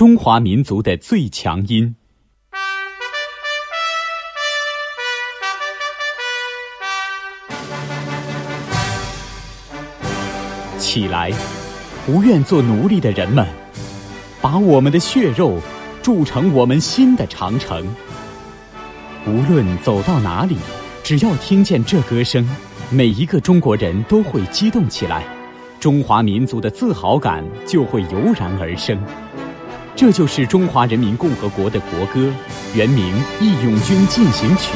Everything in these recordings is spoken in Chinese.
中华民族的最强音。起来，不愿做奴隶的人们，把我们的血肉铸成我们新的长城。无论走到哪里，只要听见这歌声，每一个中国人都会激动起来，中华民族的自豪感就会油然而生。这就是中华人民共和国的国歌，原名《义勇军进行曲》。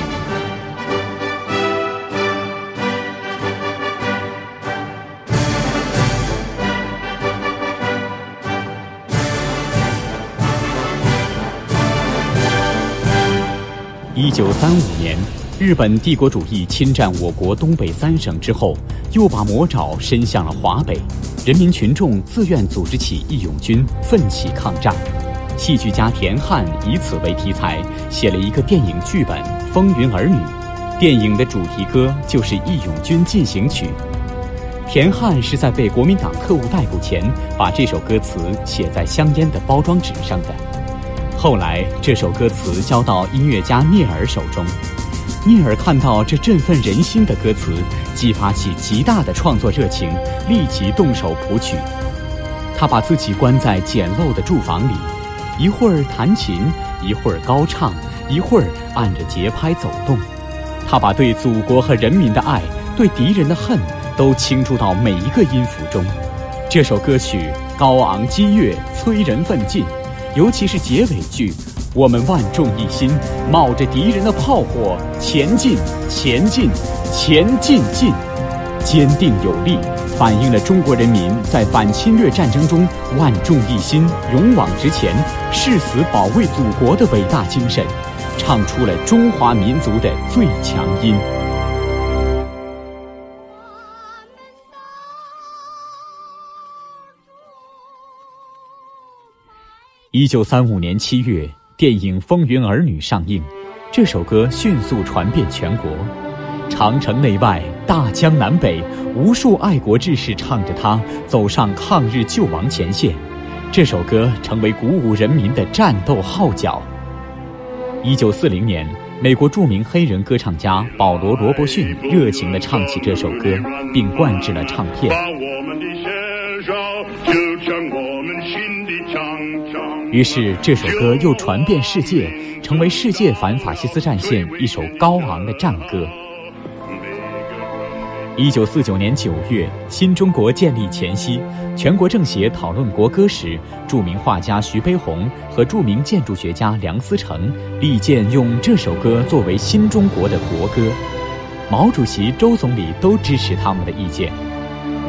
一九三五年，日本帝国主义侵占我国东北三省之后，又把魔爪伸向了华北，人民群众自愿组织起义勇军，奋起抗战。戏剧家田汉以此为题材，写了一个电影剧本《风云儿女》，电影的主题歌就是《义勇军进行曲》。田汉是在被国民党特务逮捕前，把这首歌词写在香烟的包装纸上的。后来，这首歌词交到音乐家聂耳手中。聂耳看到这振奋人心的歌词，激发起极大的创作热情，立即动手谱曲。他把自己关在简陋的住房里，一会儿弹琴，一会儿高唱，一会儿按着节拍走动。他把对祖国和人民的爱，对敌人的恨，都倾注到每一个音符中。这首歌曲高昂激越，催人奋进。尤其是结尾句，我们万众一心，冒着敌人的炮火前进，前进，前进进，坚定有力，反映了中国人民在反侵略战争中万众一心、勇往直前、誓死保卫祖国的伟大精神，唱出了中华民族的最强音。一九三五年七月，电影《风云儿女》上映，这首歌迅速传遍全国。长城内外、大江南北，无数爱国志士唱着它走上抗日救亡前线。这首歌成为鼓舞人民的战斗号角。一九四零年，美国著名黑人歌唱家保罗·罗伯逊热情地唱起这首歌，并灌制了唱片。于是，这首歌又传遍世界，成为世界反法西斯战线一首高昂的战歌。一九四九年九月，新中国建立前夕，全国政协讨论国歌时，著名画家徐悲鸿和著名建筑学家梁思成力荐用这首歌作为新中国的国歌。毛主席、周总理都支持他们的意见。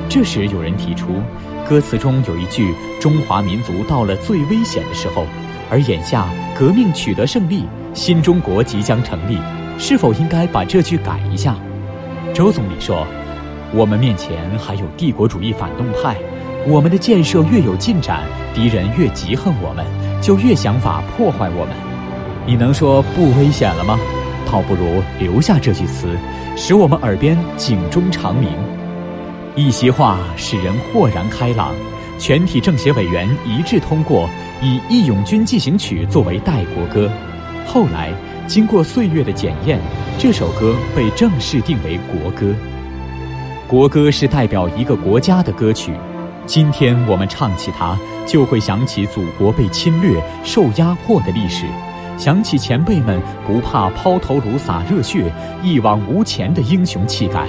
这时，有人提出。歌词中有一句“中华民族到了最危险的时候”，而眼下革命取得胜利，新中国即将成立，是否应该把这句改一下？周总理说：“我们面前还有帝国主义反动派，我们的建设越有进展，敌人越嫉恨我们，就越想法破坏我们。你能说不危险了吗？倒不如留下这句词，使我们耳边警钟长鸣。”一席话使人豁然开朗，全体政协委员一致通过以《义勇军进行曲》作为代国歌。后来经过岁月的检验，这首歌被正式定为国歌。国歌是代表一个国家的歌曲，今天我们唱起它，就会想起祖国被侵略、受压迫的历史，想起前辈们不怕抛头颅洒热血、一往无前的英雄气概。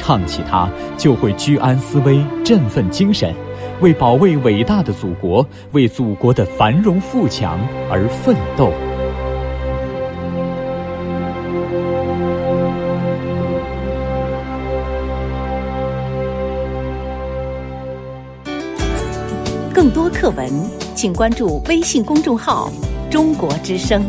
唱起它，就会居安思危、振奋精神，为保卫伟大的祖国、为祖国的繁荣富强而奋斗。更多课文，请关注微信公众号“中国之声”。